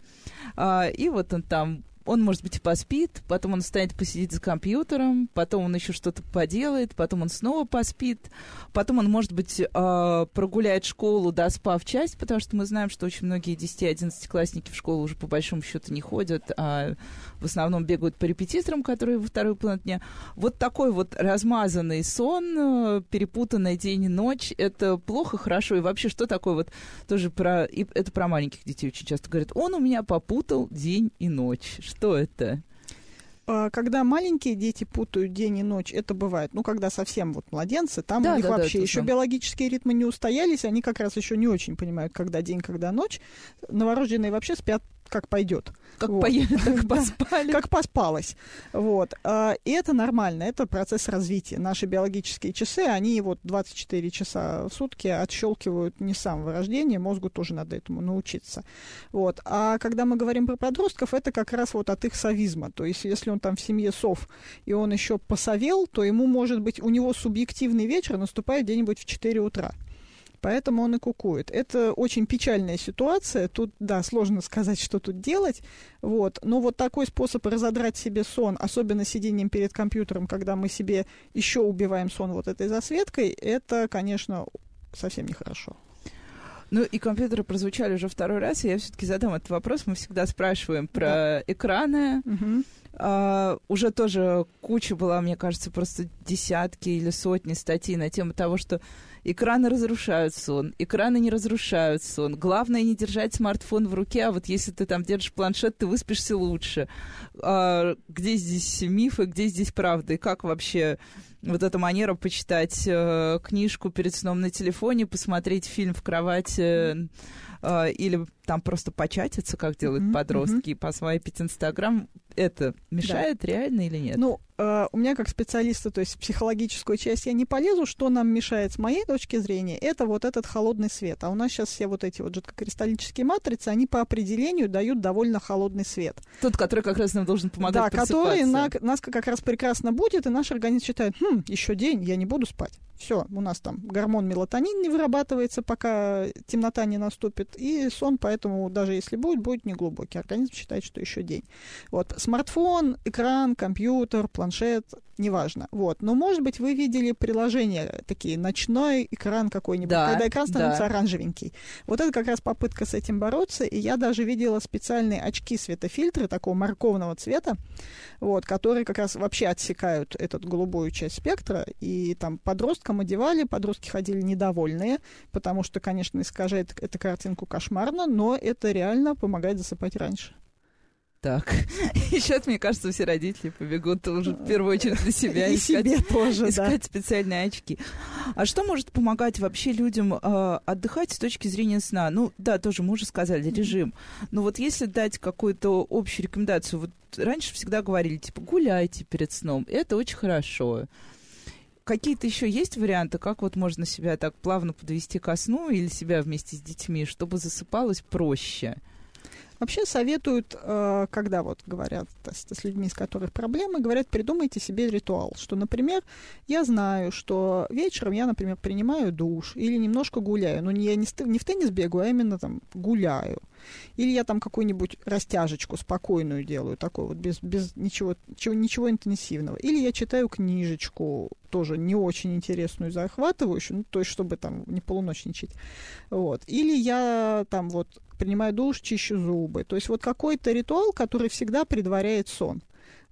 а, и вот он там он, может быть, поспит, потом он встанет посидеть за компьютером, потом он еще что-то поделает, потом он снова поспит, потом он, может быть, э, прогуляет школу, доспав часть, потому что мы знаем, что очень многие 10-11-классники в школу уже по большому счету не ходят, а в основном бегают по репетиторам, которые во второй половине дня. Вот такой вот размазанный сон, э, перепутанный день и ночь, это плохо, хорошо, и вообще что такое вот тоже про, и это про маленьких детей очень часто говорят, он у меня попутал день и ночь. Что это? А, когда маленькие дети путают день и ночь, это бывает. Ну, когда совсем вот младенцы, там да, у них да, вообще да, еще сам. биологические ритмы не устоялись, они как раз еще не очень понимают, когда день, когда ночь. Новорожденные вообще спят как пойдет. Как вот. поели, так поспали. Как поспалось. Вот. А, и это нормально, это процесс развития. Наши биологические часы, они вот 24 часа в сутки отщелкивают не с самого рождения, мозгу тоже надо этому научиться. Вот. А когда мы говорим про подростков, это как раз вот от их совизма. То есть если он там в семье сов, и он еще посовел, то ему, может быть, у него субъективный вечер наступает где-нибудь в 4 утра поэтому он и кукует. Это очень печальная ситуация. Тут, да, сложно сказать, что тут делать. Вот. Но вот такой способ разодрать себе сон, особенно сидением перед компьютером, когда мы себе еще убиваем сон вот этой засветкой, это, конечно, совсем нехорошо. Ну и компьютеры прозвучали уже второй раз, и я все-таки задам этот вопрос. Мы всегда спрашиваем про да. экраны. Угу. Uh, уже тоже куча была, мне кажется, просто десятки или сотни статей на тему того, что Экраны разрушают сон, экраны не разрушают сон. Главное не держать смартфон в руке, а вот если ты там держишь планшет, ты выспишься лучше. А, где здесь мифы, где здесь правда? И как вообще вот эта манера почитать э, книжку перед сном на телефоне, посмотреть фильм в кровати э, или там просто початиться, как делают mm-hmm, подростки, mm-hmm. посвайпить Инстаграм, это мешает да. реально или нет? Ну, э, у меня как специалиста, то есть психологическую часть я не полезу, что нам мешает с моей точки зрения, это вот этот холодный свет. А у нас сейчас все вот эти вот жидкокристаллические матрицы, они по определению дают довольно холодный свет. Тот, который как раз нам должен помогать Да, который на, нас как раз прекрасно будет, и наш организм считает, хм, еще день, я не буду спать. Все, у нас там гормон мелатонин не вырабатывается, пока темнота не наступит, и сон, поэтому даже если будет, будет неглубокий. Организм считает, что еще день. Вот, смартфон, экран, компьютер, планшет, неважно. Вот. Но, может быть, вы видели приложения такие, ночной экран какой-нибудь, да, когда экран становится да. оранжевенький. Вот это как раз попытка с этим бороться, и я даже видела специальные очки-светофильтры такого морковного цвета, вот, которые как раз вообще отсекают эту голубую часть спектра, и там подросткам одевали, подростки ходили недовольные, потому что, конечно, искажает эту картинку кошмарно, но это реально помогает засыпать раньше так. И сейчас, мне кажется, все родители побегут уже в первую очередь на себя и искать, себе тоже, искать да. специальные очки. А что может помогать вообще людям э, отдыхать с точки зрения сна? Ну, да, тоже мы уже сказали, режим. Но вот если дать какую-то общую рекомендацию, вот раньше всегда говорили, типа, гуляйте перед сном, это очень хорошо. Какие-то еще есть варианты, как вот можно себя так плавно подвести ко сну или себя вместе с детьми, чтобы засыпалось проще? Вообще советуют, э, когда вот говорят с людьми, с которых проблемы, говорят, придумайте себе ритуал, что, например, я знаю, что вечером я, например, принимаю душ или немножко гуляю, но я не, не в теннис бегаю, а именно там гуляю. Или я там какую-нибудь растяжечку спокойную делаю, такой вот, без, без ничего, чего, ничего интенсивного. Или я читаю книжечку, тоже не очень интересную, захватывающую, ну, то есть, чтобы там не полуночничать. Вот. Или я там вот принимаю душ, чищу зубы. То есть вот какой-то ритуал, который всегда предваряет сон.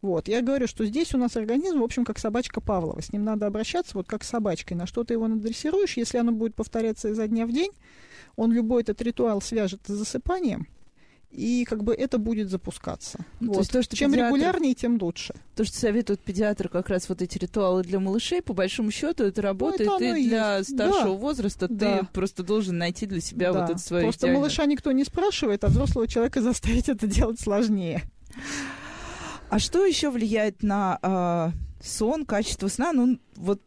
Вот. Я говорю, что здесь у нас организм, в общем, как собачка Павлова. С ним надо обращаться вот как с собачкой. На что ты его надрессируешь, если оно будет повторяться изо дня в день, он любой этот ритуал свяжет с засыпанием, и как бы это будет запускаться. Ну, вот. то есть то, что Чем педиатр... регулярнее, тем лучше. То, что советуют педиатры, как раз вот эти ритуалы для малышей, по большому счету это работает, ну, это и для есть. старшего да. возраста да. ты просто должен найти для себя да. вот это свое Просто идеальное. малыша никто не спрашивает, а взрослого человека заставить это делать сложнее. А что еще влияет на э, сон, качество сна? Ну, вот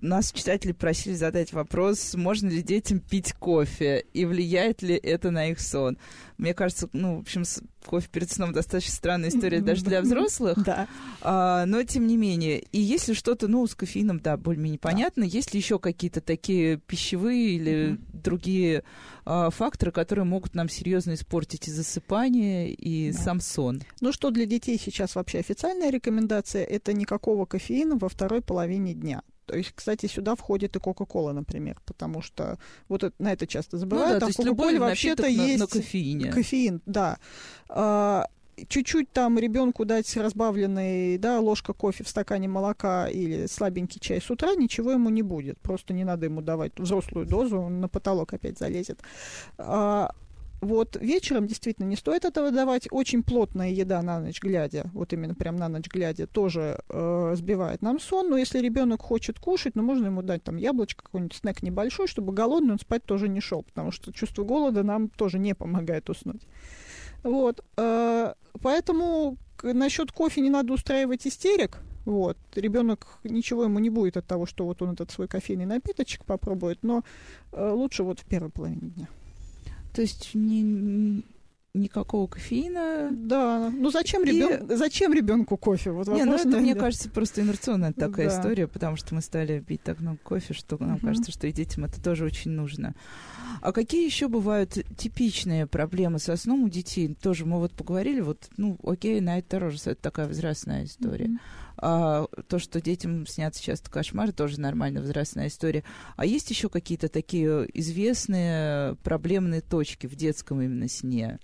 нас читатели просили задать вопрос, можно ли детям пить кофе и влияет ли это на их сон. Мне кажется, ну, в общем, кофе перед сном достаточно странная история даже для взрослых. Да. А, но тем не менее. И если что-то, ну, с кофеином, да, более-менее понятно, есть ли еще какие-то такие пищевые или другие а, факторы, которые могут нам серьезно испортить и засыпание, и да. сам сон. Ну что для детей сейчас вообще официальная рекомендация? Это никакого кофеина во второй половине дня. То есть, кстати, сюда входит и Кока-Кола, например, потому что вот это, на это часто забывают. Ну, да, а в Кока-Коле вообще-то есть на кофеине. кофеин, да. А, чуть-чуть там ребенку дать разбавленный, да, ложка кофе в стакане молока или слабенький чай с утра, ничего ему не будет. Просто не надо ему давать взрослую дозу, он на потолок опять залезет. А, вот вечером действительно не стоит этого давать. Очень плотная еда на ночь глядя, вот именно прям на ночь глядя, тоже э, сбивает нам сон. Но если ребенок хочет кушать, ну можно ему дать там яблочко, какой-нибудь снэк небольшой, чтобы голодный он спать тоже не шел, потому что чувство голода нам тоже не помогает уснуть. Вот, э, поэтому насчет кофе не надо устраивать истерик. Вот. Ребенок ничего ему не будет от того, что вот он этот свой кофейный напиточек попробует, но э, лучше вот в первой половине дня. То есть не, никакого кофеина. Да, ну зачем, и... ребен... зачем ребенку кофе? Вот не, ну это, мне кажется, просто инерционная такая да. история, потому что мы стали пить так много кофе, что нам угу. кажется, что и детям это тоже очень нужно. А какие еще бывают типичные проблемы со сном у детей? Тоже мы вот поговорили, вот, ну, окей, на это тоже это такая возрастная история. Mm-hmm. А, то, что детям снятся часто кошмары, тоже нормальная возрастная история. А есть еще какие-то такие известные проблемные точки в детском именно сне?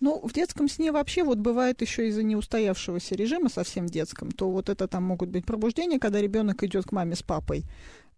Ну, в детском сне вообще вот бывает еще из-за неустоявшегося режима совсем детском, то вот это там могут быть пробуждения, когда ребенок идет к маме с папой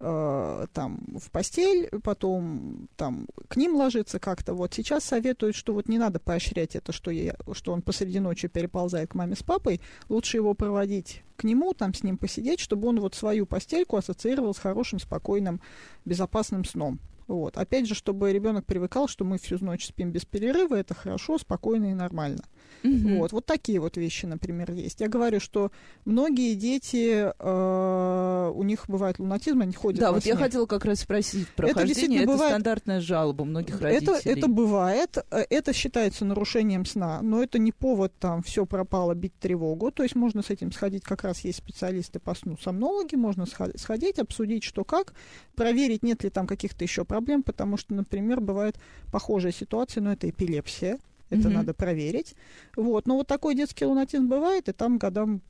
э, там в постель, потом там к ним ложится как-то. Вот сейчас советуют, что вот не надо поощрять это, что, я, что он посреди ночи переползает к маме с папой. Лучше его проводить к нему, там с ним посидеть, чтобы он вот свою постельку ассоциировал с хорошим, спокойным, безопасным сном. Вот. Опять же, чтобы ребенок привыкал, что мы всю ночь спим без перерыва, это хорошо, спокойно и нормально. Угу. Вот, вот такие вот вещи, например, есть. Я говорю, что многие дети, э, у них бывает лунатизм, они ходят Да, вот сне. я хотела как раз спросить про это хождение. Это бывает... стандартная жалоба многих родителей. Это, это бывает, э, это считается нарушением сна, но это не повод там все пропало, бить тревогу. То есть можно с этим сходить, как раз есть специалисты по сну, сомнологи, можно сходить, обсудить, что как, проверить, нет ли там каких-то еще проблем, потому что, например, бывает похожая ситуация, но это эпилепсия. Это угу. надо проверить. Вот. Но вот такой детский лунатизм бывает, и там годам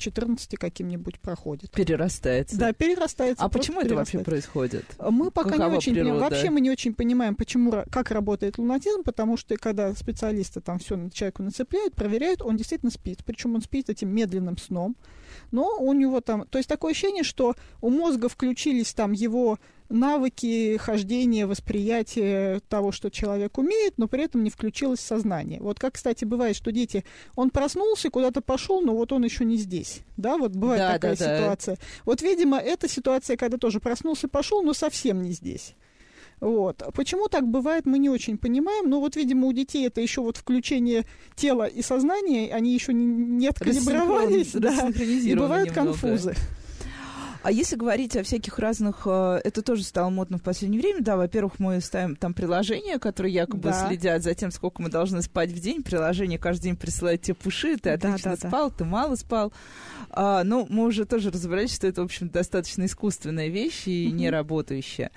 14 каким-нибудь проходит. Перерастается. Да, перерастается. А почему это вообще происходит? Мы пока Какова не очень понимаем. Вообще мы не очень понимаем, почему, как работает лунатизм, потому что когда специалисты там все человеку нацепляют, проверяют, он действительно спит. Причем он спит этим медленным сном. Но у него там... То есть такое ощущение, что у мозга включились там его навыки хождения, восприятия того, что человек умеет, но при этом не включилось сознание. Вот как, кстати, бывает, что дети, он проснулся, куда-то пошел, но вот он еще не здесь. Да, вот бывает да, такая да, ситуация. Да. Вот, видимо, эта ситуация, когда тоже проснулся, пошел, но совсем не здесь. Вот. Почему так бывает, мы не очень понимаем. Но вот, видимо, у детей это еще вот включение тела и сознания, они еще не, не откалибровались, да, и бывают немного. конфузы. А если говорить о всяких разных, э, это тоже стало модно в последнее время, да, во-первых, мы ставим там приложения, которые якобы да. следят за тем, сколько мы должны спать в день. Приложение каждый день присылает тебе пуши, ты отлично да, да, спал, да. ты мало спал. А, ну, мы уже тоже разобрались, что это, в общем, достаточно искусственная вещь и не работающая.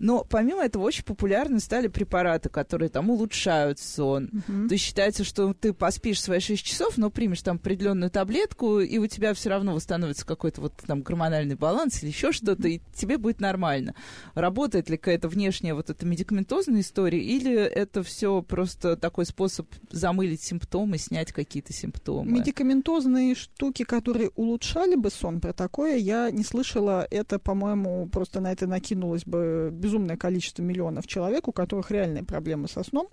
Но помимо этого очень популярны стали препараты, которые там улучшают сон. Uh-huh. То есть считается, что ты поспишь свои 6 часов, но примешь там определенную таблетку, и у тебя все равно восстановится какой-то вот там гормональный баланс или еще что-то, и тебе будет нормально. Работает ли какая-то внешняя вот эта медикаментозная история, или это все просто такой способ замылить симптомы, снять какие-то симптомы? Медикаментозные штуки, которые улучшали бы сон, про такое я не слышала. Это, по-моему, просто на это накинулось бы безумное количество миллионов человек, у которых реальные проблемы со сном.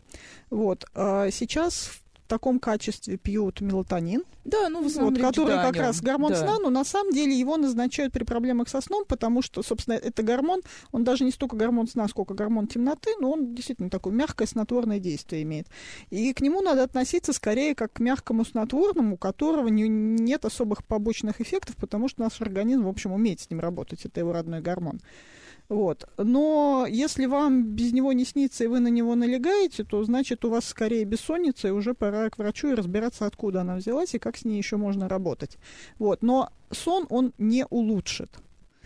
Вот. А сейчас в таком качестве пьют мелатонин, да, ну, в основном вот, который как раз гормон да. сна, но на самом деле его назначают при проблемах со сном, потому что, собственно, это гормон, он даже не столько гормон сна, сколько гормон темноты, но он действительно такое мягкое снотворное действие имеет. И к нему надо относиться скорее как к мягкому снотворному, у которого не, нет особых побочных эффектов, потому что наш организм, в общем, умеет с ним работать, это его родной гормон. Вот. Но если вам без него не снится, и вы на него налегаете, то значит у вас скорее бессонница, и уже пора к врачу и разбираться, откуда она взялась и как с ней еще можно работать. Вот. Но сон он не улучшит.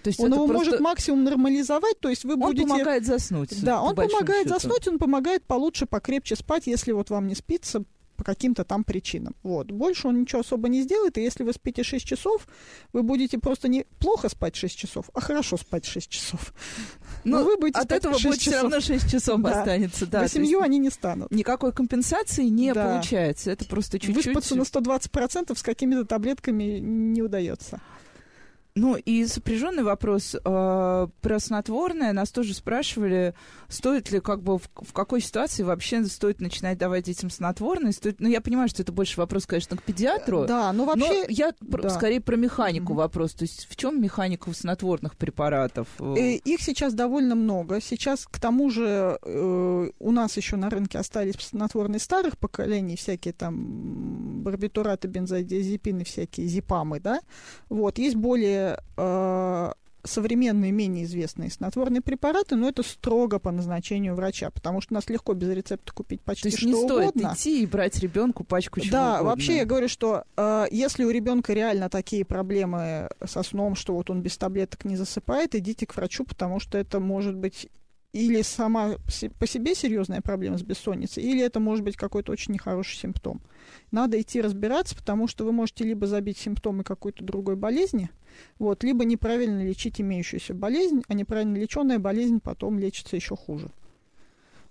То есть он его просто... может максимум нормализовать, то есть вы он будете... Он помогает заснуть. Да, он помогает счету. заснуть, он помогает получше, покрепче спать, если вот вам не спится по каким-то там причинам. Вот. Больше он ничего особо не сделает, и если вы спите 6 часов, вы будете просто не плохо спать 6 часов, а хорошо спать 6 часов. Но, Но вы будете от этого будет часов. все равно 6 часов да. останется. Да, семью они не станут. Никакой компенсации не да. получается. Это просто чуть-чуть... Выспаться на 120% с какими-то таблетками не удается. Ну и сопряженный вопрос э, про снотворное. Нас тоже спрашивали, стоит ли, как бы, в, в какой ситуации вообще стоит начинать давать детям снотворное. Стоит, ну, я понимаю, что это больше вопрос, конечно, к педиатру. Да, но вообще... Но я да. скорее про механику mm-hmm. вопрос. То есть в чем механика снотворных препаратов? Э, их сейчас довольно много. Сейчас, к тому же, э, у нас еще на рынке остались снотворные старых поколений, всякие там барбитураты, бензодиазепины, всякие зипамы, да. Вот, есть более э, современные, менее известные снотворные препараты, но это строго по назначению врача, потому что нас легко без рецепта купить почти То есть что не угодно. стоит идти и брать ребенку пачку чего Да, угодно. вообще я говорю, что э, если у ребенка реально такие проблемы со сном, что вот он без таблеток не засыпает, идите к врачу, потому что это может быть или сама по себе серьезная проблема с бессонницей, или это может быть какой-то очень нехороший симптом. Надо идти разбираться, потому что вы можете либо забить симптомы какой-то другой болезни, вот, либо неправильно лечить имеющуюся болезнь, а неправильно леченная болезнь потом лечится еще хуже.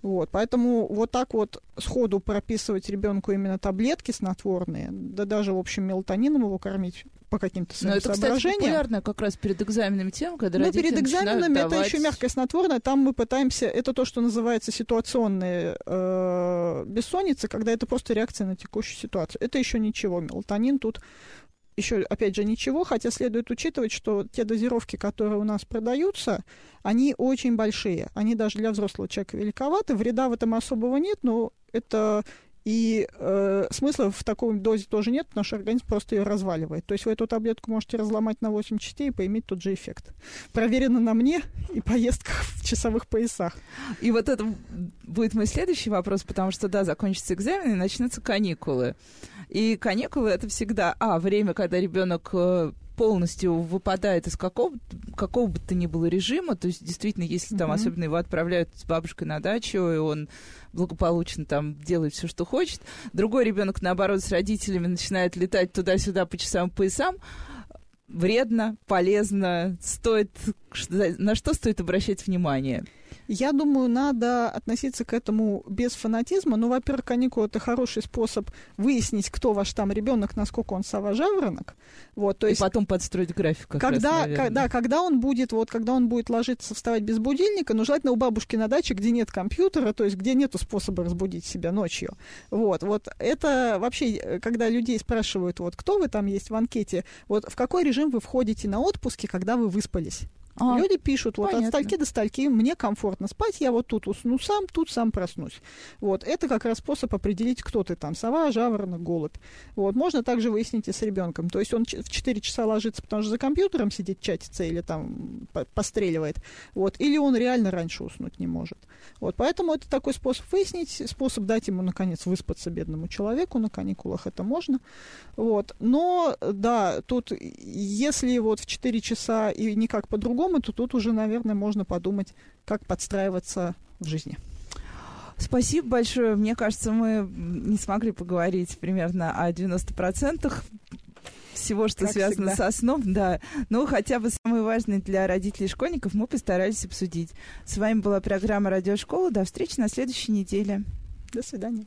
Вот, поэтому вот так вот сходу прописывать ребенку именно таблетки снотворные, да даже, в общем, мелатонином его кормить по каким-то своим Но это, соображениям. Кстати, популярная как раз перед экзаменами тема, когда Ну, перед экзаменами это давать... еще мягкое снотворное. Там мы пытаемся... Это то, что называется ситуационные э, бессонницы, когда это просто реакция на текущую ситуацию. Это еще ничего. Мелатонин тут еще, опять же, ничего, хотя следует учитывать, что те дозировки, которые у нас продаются, они очень большие. Они даже для взрослого человека великоваты. Вреда в этом особого нет, но это и э, смысла в такой дозе тоже нет, что организм просто ее разваливает. То есть вы эту таблетку можете разломать на 8 частей и поиметь тот же эффект. Проверено на мне и поездках в часовых поясах. И вот это будет мой следующий вопрос, потому что, да, закончится экзамен и начнутся каникулы. И каникулы это всегда, а, время, когда ребенок э, полностью выпадает из какого, какого бы то ни было режима. То есть, действительно, если там, mm-hmm. особенно его отправляют с бабушкой на дачу, и он благополучно там делает все, что хочет. Другой ребенок, наоборот, с родителями начинает летать туда-сюда по часам поясам. Вредно, полезно, стоит, на что стоит обращать внимание? Я думаю, надо относиться к этому без фанатизма. Ну, во-первых, каникулы это хороший способ выяснить, кто ваш там ребенок, насколько он сова-жаворонок. Вот, то и есть, потом подстроить график. Как когда, раз, когда, когда он будет, вот, когда он будет ложиться, вставать без будильника, ну, желательно у бабушки на даче, где нет компьютера, то есть где нету способа разбудить себя ночью. Вот, вот это вообще, когда людей спрашивают, вот, кто вы там есть в анкете, вот в какой режим вы входите на отпуске, когда вы выспались? А, Люди пишут, вот понятно. от стальки до стальки мне комфортно спать, я вот тут усну сам, тут сам проснусь. Вот, это как раз способ определить, кто ты там, сова, жаворонок, голубь. Вот, можно также выяснить и с ребенком. То есть он в 4 часа ложится, потому что за компьютером сидит, чатится или там постреливает. Вот, или он реально раньше уснуть не может. Вот, поэтому это такой способ выяснить, способ дать ему, наконец, выспаться бедному человеку на каникулах, это можно. Вот, но, да, тут, если вот в 4 часа и никак по-другому, по-другому, то тут уже, наверное, можно подумать, как подстраиваться в жизни. Спасибо большое. Мне кажется, мы не смогли поговорить примерно о 90% всего, что как связано всегда. со сном, да. Но хотя бы самые важные для родителей и школьников мы постарались обсудить. С вами была программа «Радиошкола». До встречи на следующей неделе. До свидания.